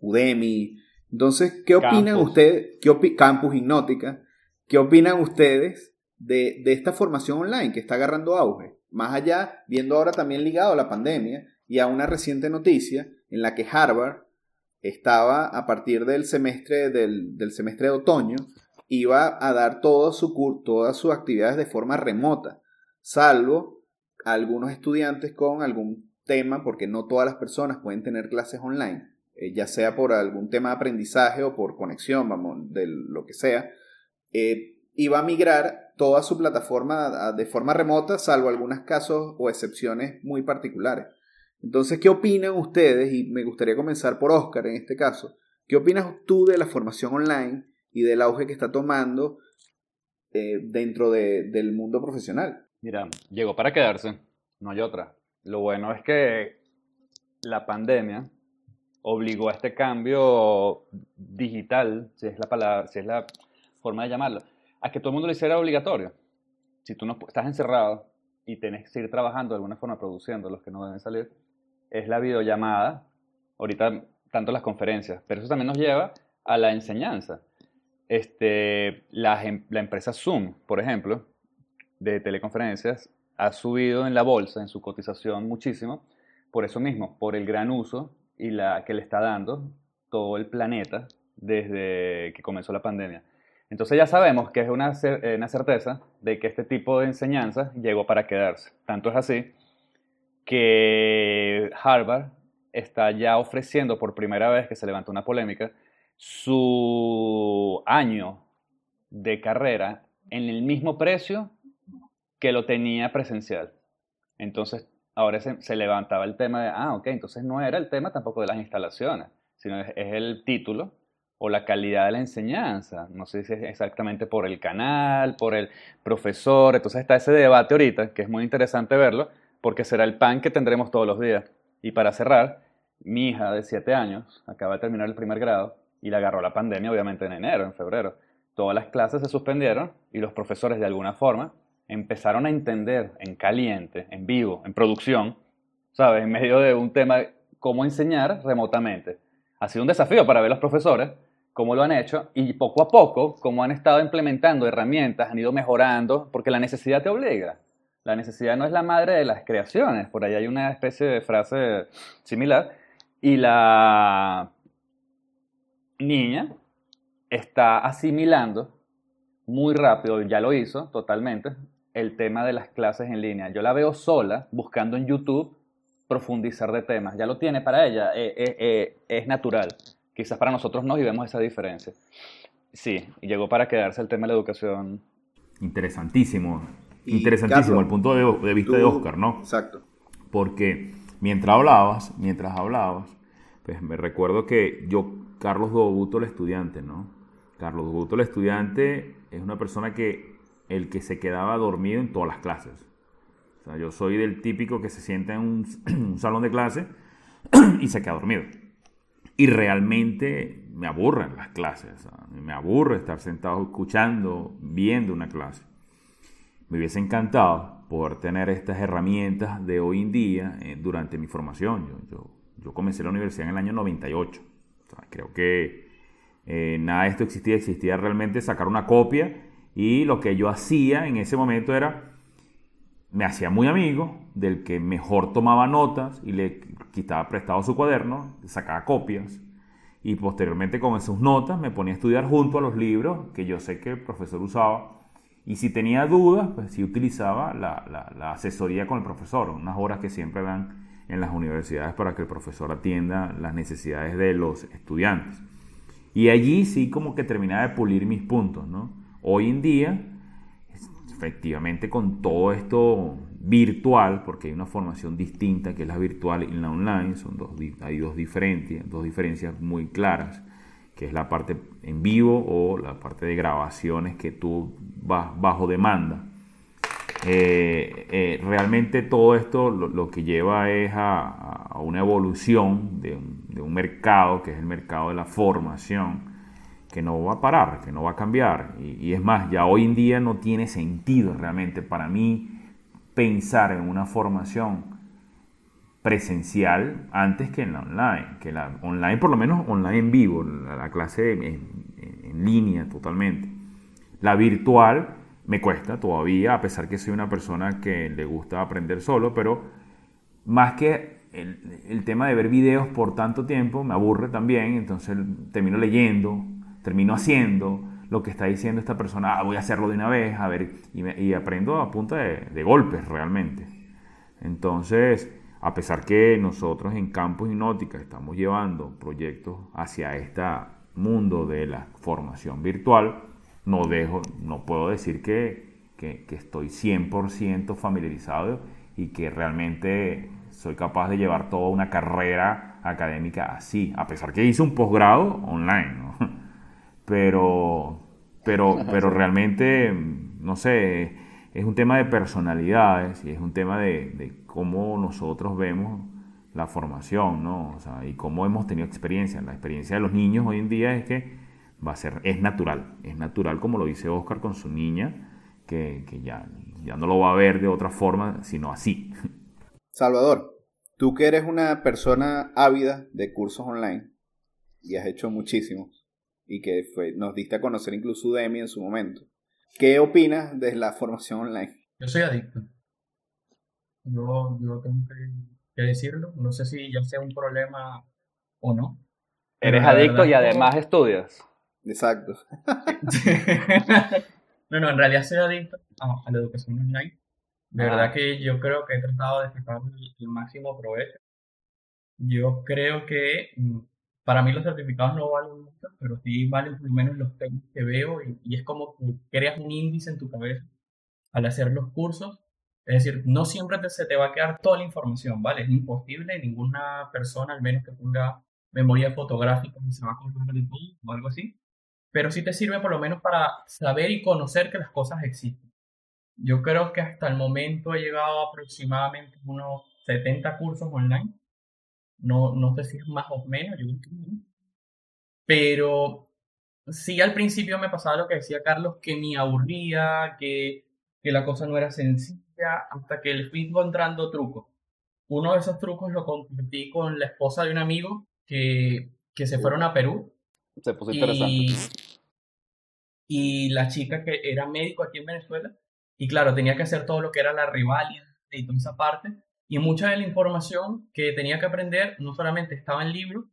Udemy. Entonces, ¿qué opinan ustedes? Qué Campus Hipnótica. ¿Qué opinan ustedes de, de esta formación online que está agarrando auge? Más allá, viendo ahora también ligado a la pandemia y a una reciente noticia en la que Harvard estaba a partir del semestre, del, semestre de otoño, iba a dar todo su, todas sus actividades de forma remota, salvo algunos estudiantes con algún tema, porque no todas las personas pueden tener clases online, eh, ya sea por algún tema de aprendizaje o por conexión, vamos, de lo que sea, eh, iba a migrar toda su plataforma de forma remota, salvo algunos casos o excepciones muy particulares. Entonces, ¿qué opinan ustedes? Y me gustaría comenzar por Oscar en este caso. ¿Qué opinas tú de la formación online y del auge que está tomando eh, dentro del mundo profesional? Mira, llegó para quedarse, no hay otra. Lo bueno es que la pandemia obligó a este cambio digital, si es la palabra, si es la forma de llamarlo, a que todo el mundo lo hiciera obligatorio. Si tú no estás encerrado y tienes que seguir trabajando de alguna forma produciendo los que no deben salir, es la videollamada, ahorita tanto las conferencias, pero eso también nos lleva a la enseñanza. Este, la, la empresa Zoom, por ejemplo, de teleconferencias, ha subido en la bolsa, en su cotización muchísimo, por eso mismo, por el gran uso y la que le está dando todo el planeta desde que comenzó la pandemia. Entonces ya sabemos que es una, una certeza de que este tipo de enseñanza llegó para quedarse. Tanto es así que Harvard está ya ofreciendo por primera vez que se levantó una polémica su año de carrera en el mismo precio que lo tenía presencial. Entonces, ahora se, levantaba el tema de, ah, ok, entonces no era el tema tampoco de las instalaciones, sino es, es, el título o la calidad de la enseñanza. No sé si es exactamente por el canal, por el profesor. Entonces está ese debate ahorita, que es muy interesante verlo, porque será el pan que tendremos todos los días. Y para cerrar, mi hija de 7 años acaba de terminar el primer grado y le agarró la pandemia obviamente en enero, en febrero. Todas las clases se suspendieron y los profesores de alguna forma empezaron a entender en caliente, en vivo, en producción, ¿sabes? En medio de un tema, cómo enseñar remotamente. Ha sido un desafío para ver los profesores cómo lo han hecho y poco a poco, cómo han estado implementando herramientas, han ido mejorando, porque la necesidad te obliga la necesidad no es la madre de las creaciones. Por ahí hay una especie de frase similar. Y la niña está asimilando muy rápido, ya lo hizo totalmente, el tema de las clases en línea. Yo la veo sola buscando en YouTube profundizar de temas. Ya lo tiene para ella, eh, eh, eh, es natural. Quizás para nosotros no y vemos esa diferencia. Sí, llegó para quedarse el tema de la educación. Interesantísimo. Interesantísimo el punto de, vista de Oscar, ¿no? Exacto. Porque mientras hablabas, mientras hablabas, pues me recuerdo que yo, Carlos Dobuto, el estudiante, ¿no? Carlos Dobuto, el estudiante, es una persona que el que se quedaba dormido en todas las clases. O sea, yo soy del típico que se sienta en un, salón de clase y se queda dormido. Y realmente me aburren las clases. Me aburre estar sentado escuchando, viendo una clase. Me hubiese encantado poder tener estas herramientas de hoy en día eh, durante mi formación. Yo, yo, yo, comencé la universidad en el año 98. O sea, creo que eh, nada de esto existía. Existía realmente sacar una copia y lo que yo hacía en ese momento era, me hacía muy amigo del que mejor tomaba notas y le quitaba prestado su cuaderno, sacaba copias y posteriormente con esas notas me ponía a estudiar junto a los libros que yo sé que el profesor usaba y si tenía dudas, pues sí utilizaba la, la, asesoría con el profesor, unas horas que siempre dan en las universidades para que el profesor atienda las necesidades de los estudiantes. Y allí sí como que terminaba de pulir mis puntos, ¿no? Hoy en día, efectivamente con todo esto virtual, porque hay una formación distinta que es la virtual y la online, son dos, hay dos diferencias, dos diferencias muy claras que es la parte en vivo o la parte de grabaciones que tú vas bajo demanda. Eh, eh, realmente todo esto lo, que lleva es a, una evolución de un, mercado, que es el mercado de la formación, que no va a parar, que no va a cambiar. Y, y es más, ya hoy en día no tiene sentido realmente para mí pensar en una formación presencial antes que en la online, que la online por lo menos online en vivo, la, clase en, línea totalmente. La virtual me cuesta todavía, a pesar que soy una persona que le gusta aprender solo, pero más que el, el, tema de ver videos por tanto tiempo me aburre también, entonces termino leyendo, termino haciendo lo que está diciendo esta persona, ah, voy a hacerlo de una vez, a ver, y, aprendo a punta de, golpes realmente. Entonces, a pesar que nosotros en Campus Hipnótica estamos llevando proyectos hacia este mundo de la formación virtual, no, dejo, no puedo decir que, que, estoy 100% familiarizado y que realmente soy capaz de llevar toda una carrera académica así, a pesar que hice un posgrado online, pero, pero, pero realmente, no sé, es un tema de personalidades y es un tema de, cómo nosotros vemos la formación, ¿no? O sea, y cómo hemos tenido experiencia. La experiencia de los niños hoy en día es que va a ser, es natural, es natural como lo dice Oscar con su niña, que, ya, ya no lo va a ver de otra forma, sino así. Salvador, tú que eres una persona ávida de cursos online y has hecho muchísimos y que fue, nos diste a conocer incluso Udemy en su momento. ¿Qué opinas de la formación online? Yo soy adicto. Yo, yo tengo que, decirlo. No sé si ya sea un problema o no. Eres adicto y además estudias. Exacto. no, no, en realidad soy adicto a, la educación online. De ah. verdad que yo creo que he tratado de sacar el máximo provecho. Yo creo que mm, para mí los certificados no valen mucho, pero sí valen por lo menos los temas que veo y, es como que creas un índice en tu cabeza al hacer los cursos. Es decir, no siempre se te va a quedar toda la información, ¿vale? Es imposible, ninguna persona, al menos que tenga memoria fotográfica, se va a acordar de todo o algo así, pero sí te sirve por lo menos para saber y conocer que las cosas existen. Yo creo que hasta el momento he llegado a aproximadamente unos 70 cursos online no, no sé si es más o menos, yo creo que Pero sí al principio me pasaba lo que decía Carlos, que me aburría, que, que la cosa no era sencilla, hasta que le fui encontrando trucos. Uno de esos trucos lo compartí con la esposa de un amigo que, que se fueron a Perú. Se puso interesante. Y la chica que era médico aquí en Venezuela, y claro, tenía que hacer todo lo que era la rivalidad y toda esa parte, y mucha de la información que tenía que aprender no solamente estaba en libros,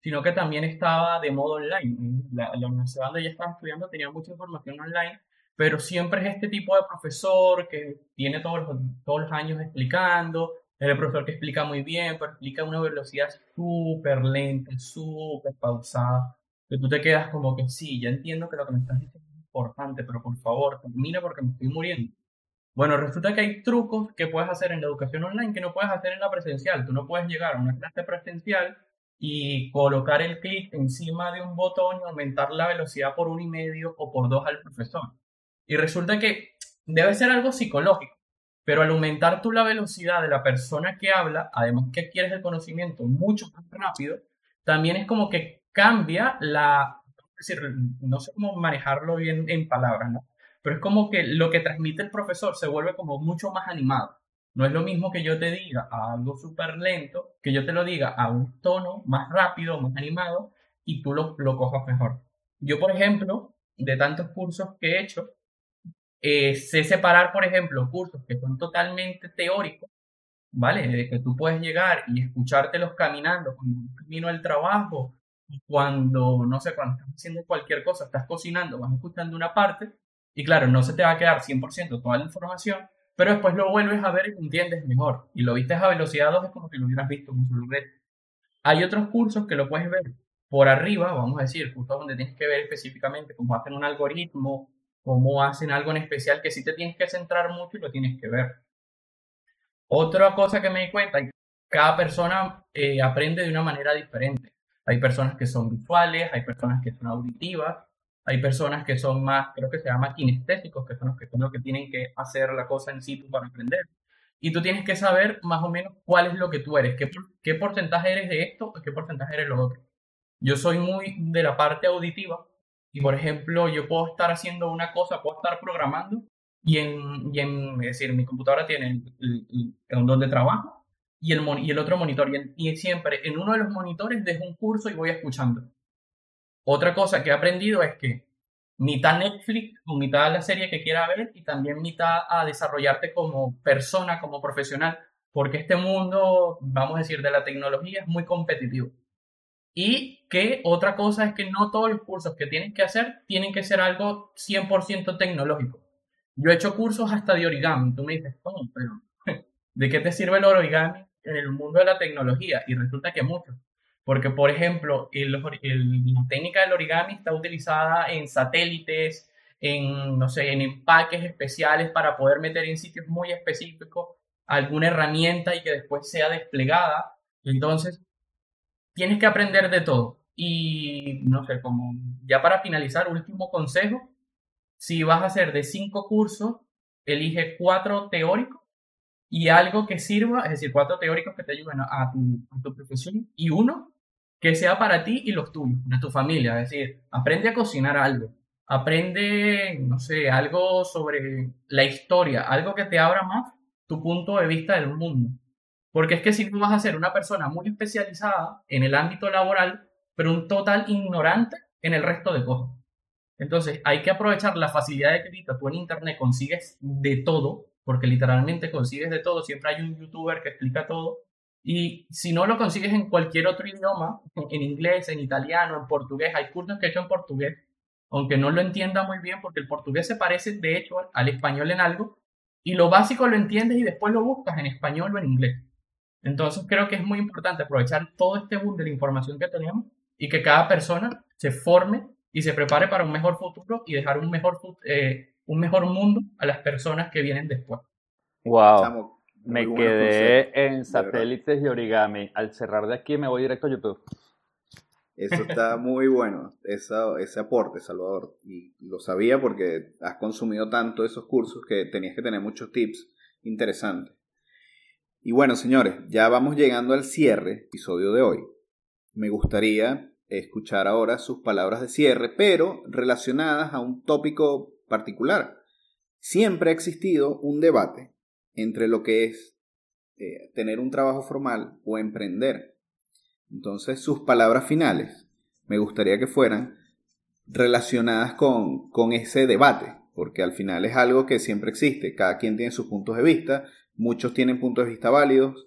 sino que también estaba de modo online. La, la universidad donde estaba estudiando tenía mucha información online, pero siempre es este tipo de profesor que tiene todos los, todos los años explicando, es el profesor que explica muy bien, pero explica a una velocidad súper lenta, súper pausada, que tú te quedas como que sí, ya entiendo que lo que me estás diciendo es importante, pero por favor, termina porque me estoy muriendo. Bueno, resulta que hay trucos que puedes hacer en la educación online que no puedes hacer en la presencial. Tú no puedes llegar a una clase presencial y colocar el clic encima de un botón y aumentar la velocidad por uno y medio o por dos al profesor. Y resulta que debe ser algo psicológico, pero al aumentar tú la velocidad de la persona que habla, además que adquieres el conocimiento mucho más rápido, también es como que cambia la, es decir, no sé cómo manejarlo bien en palabras, ¿no? Pero es como que lo que transmite el profesor se vuelve como mucho más animado. No es lo mismo que yo te diga algo súper lento, que yo te lo diga a un tono más rápido, más animado, y tú lo, lo cojas mejor. Yo, por ejemplo, de tantos cursos que he hecho, eh, sé separar, por ejemplo, cursos que son totalmente teóricos, ¿vale? De que tú puedes llegar y escuchártelos caminando cuando camino al trabajo, cuando, no sé, cuando estás haciendo cualquier cosa, estás cocinando, vas escuchando una parte, y claro, no se te va a quedar 100% toda la información, pero después lo vuelves a ver y entiendes mejor. Y lo viste a velocidad 2 es como si lo hubieras visto en un solo Hay otros cursos que lo puedes ver por arriba, vamos a decir, cursos donde tienes que ver específicamente cómo hacen un algoritmo, cómo hacen algo en especial que sí te tienes que centrar mucho y lo tienes que ver. Otra cosa que me di cuenta, cada persona eh, aprende de una manera diferente. Hay personas que son visuales, hay personas que son auditivas, hay personas que son más, creo que se llama kinestésicos, que son los que, son los que tienen que hacer la cosa en situ para aprender. Y tú tienes que saber más o menos cuál es lo que tú eres, qué, qué porcentaje eres de esto y qué porcentaje eres de lo otro. Yo soy muy de la parte auditiva y, por ejemplo, yo puedo estar haciendo una cosa, puedo estar programando y en, y en es decir, mi computadora tiene el, el, donde trabajo y el, y el otro monitor. Y, y siempre en uno de los monitores dejo un curso y voy escuchando. Otra cosa que he aprendido es que mitad Netflix mitad la serie que quiera ver y también mitad a desarrollarte como persona, como profesional, porque este mundo, vamos a decir, de la tecnología es muy competitivo. Y que otra cosa es que no todos los cursos que tienes que hacer tienen que ser algo 100% tecnológico. Yo he hecho cursos hasta de origami. Tú me dices, ¿de qué te sirve el origami en el mundo de la tecnología? Y resulta que mucho. Porque, por ejemplo, el, la técnica del origami está utilizada en satélites, en, no sé, en empaques especiales para poder meter en sitios muy específicos alguna herramienta y que después sea desplegada. Entonces, tienes que aprender de todo. Y, no sé, como ya para finalizar, último consejo, si vas a hacer de cinco cursos, elige cuatro teóricos y algo que sirva, es decir, cuatro teóricos que te ayuden a tu, a tu profesión y uno que sea para ti y los tuyos, de tu familia. Es decir, aprende a cocinar algo, aprende, no sé, algo sobre la historia, algo que te abra más tu punto de vista del mundo. Porque es que si tú vas a ser una persona muy especializada en el ámbito laboral, pero un total ignorante en el resto de cosas. Entonces, hay que aprovechar la facilidad de que ahorita tú en internet consigues de todo, porque literalmente consigues de todo. Siempre hay un youtuber que explica todo. Y si no lo consigues en cualquier otro idioma, en inglés, en italiano, en portugués, hay cursos que he hecho en portugués, aunque no lo entienda muy bien, porque el portugués se parece de hecho al español en algo, y lo básico lo entiendes y después lo buscas en español o en inglés. Entonces creo que es muy importante aprovechar todo este boom de la información que tenemos y que cada persona se forme y se prepare para un mejor futuro y dejar un mejor, eh, un mejor mundo a las personas que vienen después. Wow. Me quedé en satélites y origami. Al cerrar de aquí me voy directo a YouTube. Eso está muy bueno, ese aporte, Salvador. Y lo sabía porque has consumido tanto esos cursos que tenías que tener muchos tips interesantes. Y bueno, señores, ya vamos llegando al cierre episodio de hoy. Me gustaría escuchar ahora sus palabras de cierre, pero relacionadas a un tópico particular. Siempre ha existido un debate entre lo que es eh, tener un trabajo formal o emprender. Entonces, sus palabras finales me gustaría que fueran relacionadas con, con ese debate, porque al final es algo que siempre existe, cada quien tiene sus puntos de vista, muchos tienen puntos de vista válidos,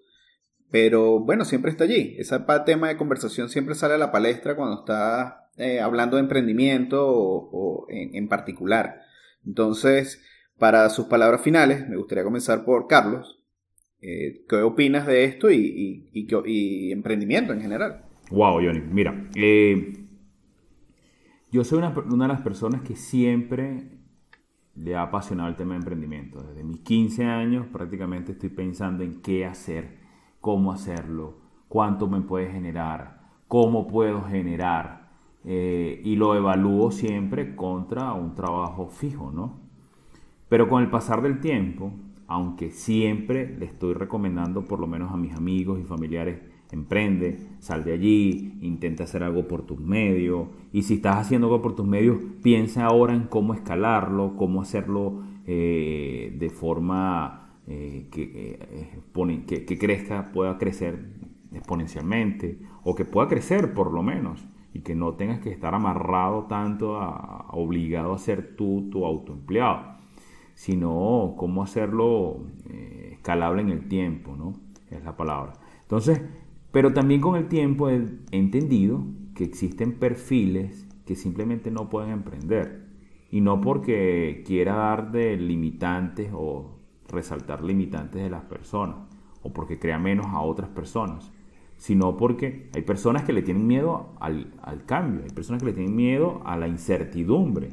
pero bueno, siempre está allí. Ese tema de conversación siempre sale a la palestra cuando está eh, hablando de emprendimiento o, en, particular. Entonces, para sus palabras finales, me gustaría comenzar por Carlos. Eh, ¿Qué opinas de esto y, emprendimiento en general? Wow, Johnny. Mira, eh, yo soy una, de las personas que siempre le ha apasionado el tema de emprendimiento. Desde mis 15 años prácticamente estoy pensando en qué hacer, cómo hacerlo, cuánto me puede generar, cómo puedo generar. Eh, y lo evalúo siempre contra un trabajo fijo, ¿no? Pero con el pasar del tiempo, aunque siempre le estoy recomendando por lo menos a mis amigos y familiares, emprende, sal de allí, intenta hacer algo por tus medios y si estás haciendo algo por tus medios, piensa ahora en cómo escalarlo, cómo hacerlo eh, de forma eh, que, que, crezca, pueda crecer exponencialmente o que pueda crecer por lo menos y que no tengas que estar amarrado tanto a, obligado a ser tú tu autoempleado sino cómo hacerlo eh, escalable en el tiempo, ¿no? Es la palabra. Entonces, pero también con el tiempo he entendido que existen perfiles que simplemente no pueden emprender. Y no porque quiera dar de limitantes o resaltar limitantes de las personas, o porque crea menos a otras personas, sino porque hay personas que le tienen miedo al, al cambio, hay personas que le tienen miedo a la incertidumbre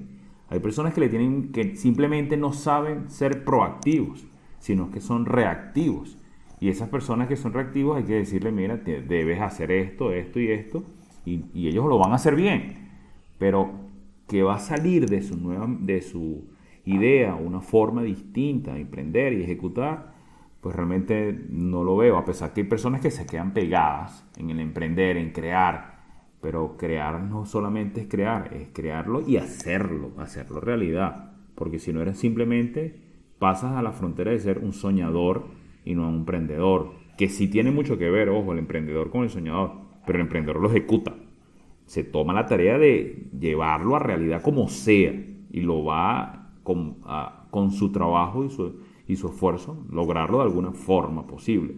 hay personas que le tienen que simplemente no saben ser proactivos, sino que son reactivos. Y esas personas que son reactivos hay que decirle, mira, debes hacer esto, esto y esto, y, ellos lo van a hacer bien. Pero que va a salir de su nueva, de su idea, una forma distinta de emprender y ejecutar, pues realmente no lo veo, a pesar que hay personas que se quedan pegadas en el emprender, en crear, pero crear no solamente es crear, es crearlo y hacerlo, hacerlo realidad. Porque si no eres simplemente, pasas a la frontera de ser un soñador y no un emprendedor. Que sí tiene mucho que ver, ojo, el emprendedor con el soñador, pero el emprendedor lo ejecuta. Se toma la tarea de llevarlo a realidad como sea y lo va con, con su trabajo y su, y su esfuerzo, lograrlo de alguna forma posible.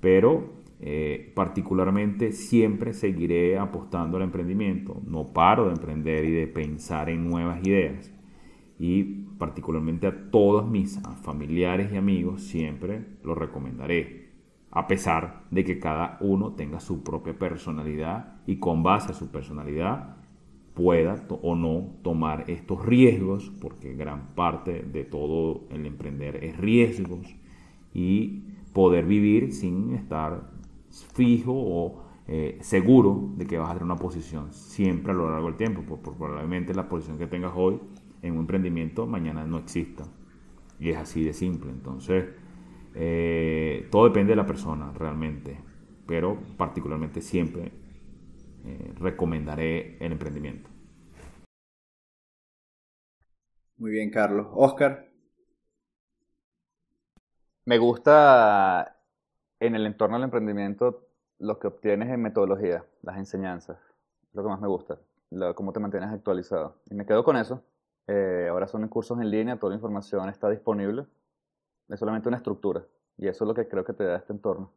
Pero eh, particularmente siempre seguiré apostando al emprendimiento. No paro de emprender y de pensar en nuevas ideas. Y particularmente a todos mis familiares y amigos siempre lo recomendaré. A pesar de que cada uno tenga su propia personalidad y con base a su personalidad pueda o no tomar estos riesgos, porque gran parte de todo el emprender es riesgos, y poder vivir sin estar fijo o eh, seguro de que vas a tener una posición siempre a lo largo del tiempo, porque probablemente la posición que tengas hoy en un emprendimiento mañana no exista. Y es así de simple. Entonces, eh, todo depende de la persona realmente, pero particularmente siempre eh, recomendaré el emprendimiento. Muy bien, Carlos. Oscar. Me gusta en el entorno del emprendimiento lo que obtienes en metodología, las enseñanzas, lo que más me gusta, cómo te mantienes actualizado. Y me quedo con eso. Eh, ahora son cursos en línea, toda la información está disponible. Es solamente una estructura. Y eso es lo que creo que te da este entorno.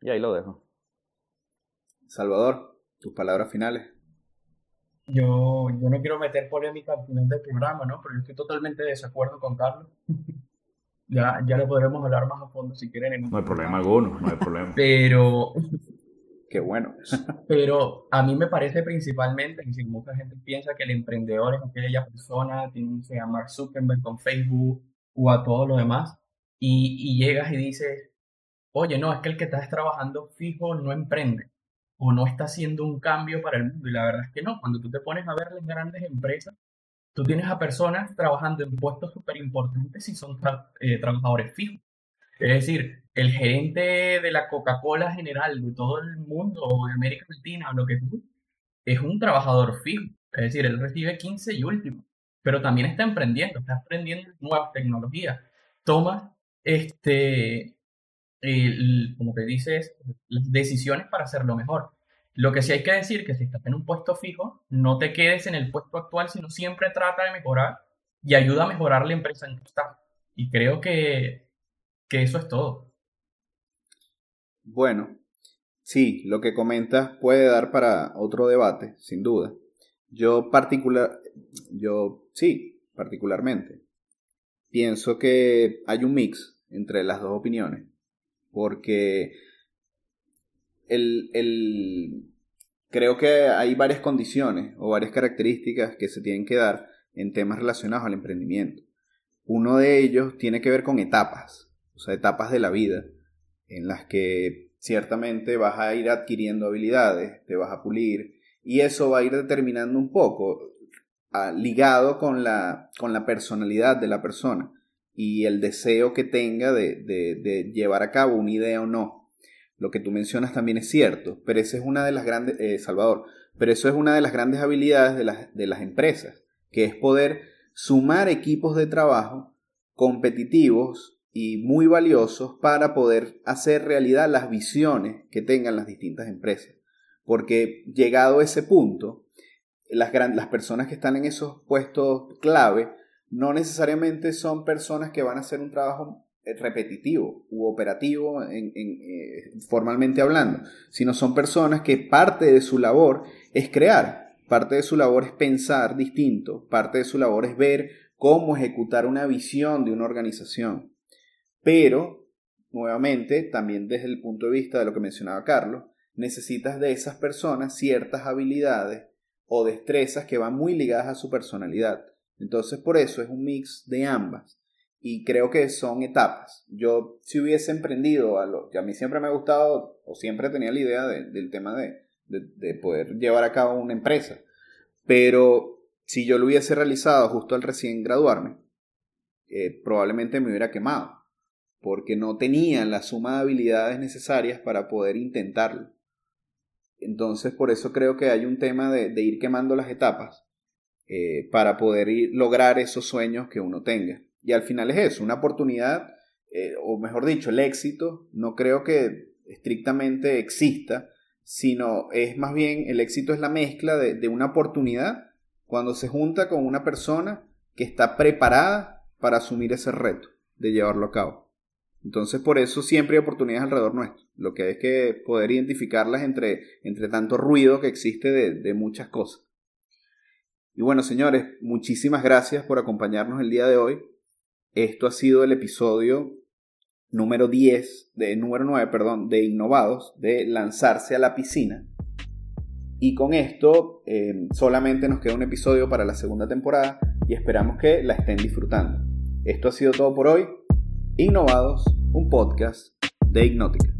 Y ahí lo dejo. Salvador, tus palabras finales. Yo, yo no quiero meter polémica al final del programa, ¿no? Pero yo estoy totalmente de desacuerdo con Carlos. Ya, ya lo podremos hablar más a fondo si quieren. no hay problema alguno, no hay problema. Pero. Qué bueno. pero a mí me parece principalmente, y si mucha gente piensa que el emprendedor es aquella persona, tiene que llamar Zuckerberg con Facebook o a todo lo demás, y, y llegas y dices, oye, no, es que el que estás trabajando fijo no emprende o no está haciendo un cambio para el mundo. Y la verdad es que no, cuando tú te pones a ver las grandes empresas, Tú tienes a personas trabajando en puestos súper importantes y son eh, trabajadores fijos. Es decir, el gerente de la Coca-Cola general de todo el mundo, o de América Latina, o lo que tú, es un trabajador fijo. Es decir, él recibe 15 y último, pero también está emprendiendo, está aprendiendo nuevas tecnologías. Toma, este, como te dices, las decisiones para hacerlo mejor. Lo que sí hay que decir que si estás en un puesto fijo, no te quedes en el puesto actual, sino siempre trata de mejorar y ayuda a mejorar la empresa en que estás. Y creo que, que eso es todo. Bueno, sí, lo que comentas puede dar para otro debate, sin duda. Yo particular, yo sí, particularmente, pienso que hay un mix entre las dos opiniones, porque el, creo que hay varias condiciones o varias características que se tienen que dar en temas relacionados al emprendimiento. Uno de ellos tiene que ver con etapas, o sea, etapas de la vida, en las que ciertamente vas a ir adquiriendo habilidades, te vas a pulir, y eso va a ir determinando un poco, ah, ligado con la, con la personalidad de la persona y el deseo que tenga de, llevar a cabo una idea o no. Lo que tú mencionas también es cierto, pero esa es una de las grandes, eh, Salvador, pero eso es una de las grandes habilidades de las, de las empresas, que es poder sumar equipos de trabajo competitivos y muy valiosos para poder hacer realidad las visiones que tengan las distintas empresas. Porque llegado a ese punto, las, las personas que están en esos puestos clave no necesariamente son personas que van a hacer un trabajo repetitivo u operativo en, eh, formalmente hablando, sino son personas que parte de su labor es crear, parte de su labor es pensar distinto, parte de su labor es ver cómo ejecutar una visión de una organización. Pero, nuevamente, también desde el punto de vista de lo que mencionaba Carlos, necesitas de esas personas ciertas habilidades o destrezas que van muy ligadas a su personalidad. Entonces, por eso es un mix de ambas. Y creo que son etapas. Yo, si hubiese emprendido a lo que a mí siempre me ha gustado, o siempre tenía la idea del tema de, de, poder llevar a cabo una empresa. Pero si yo lo hubiese realizado justo al recién graduarme, eh, probablemente me hubiera quemado. Porque no tenía la suma de habilidades necesarias para poder intentarlo. Entonces, por eso creo que hay un tema de, ir quemando las etapas eh, para poder lograr esos sueños que uno tenga. Y al final es eso, una oportunidad, eh, o mejor dicho, el éxito, no creo que estrictamente exista, sino es más bien el éxito es la mezcla de, de una oportunidad cuando se junta con una persona que está preparada para asumir ese reto de llevarlo a cabo. Entonces por eso siempre hay oportunidades alrededor nuestro. Lo que hay es que poder identificarlas entre, entre tanto ruido que existe de, de muchas cosas. Y bueno, señores, muchísimas gracias por acompañarnos el día de hoy. Esto ha sido el episodio número 10, de número 9, perdón, de Innovados, de lanzarse a la piscina. Y con esto eh, solamente nos queda un episodio para la segunda temporada y esperamos que la estén disfrutando. Esto ha sido todo por hoy. Innovados, un podcast de Ignótica.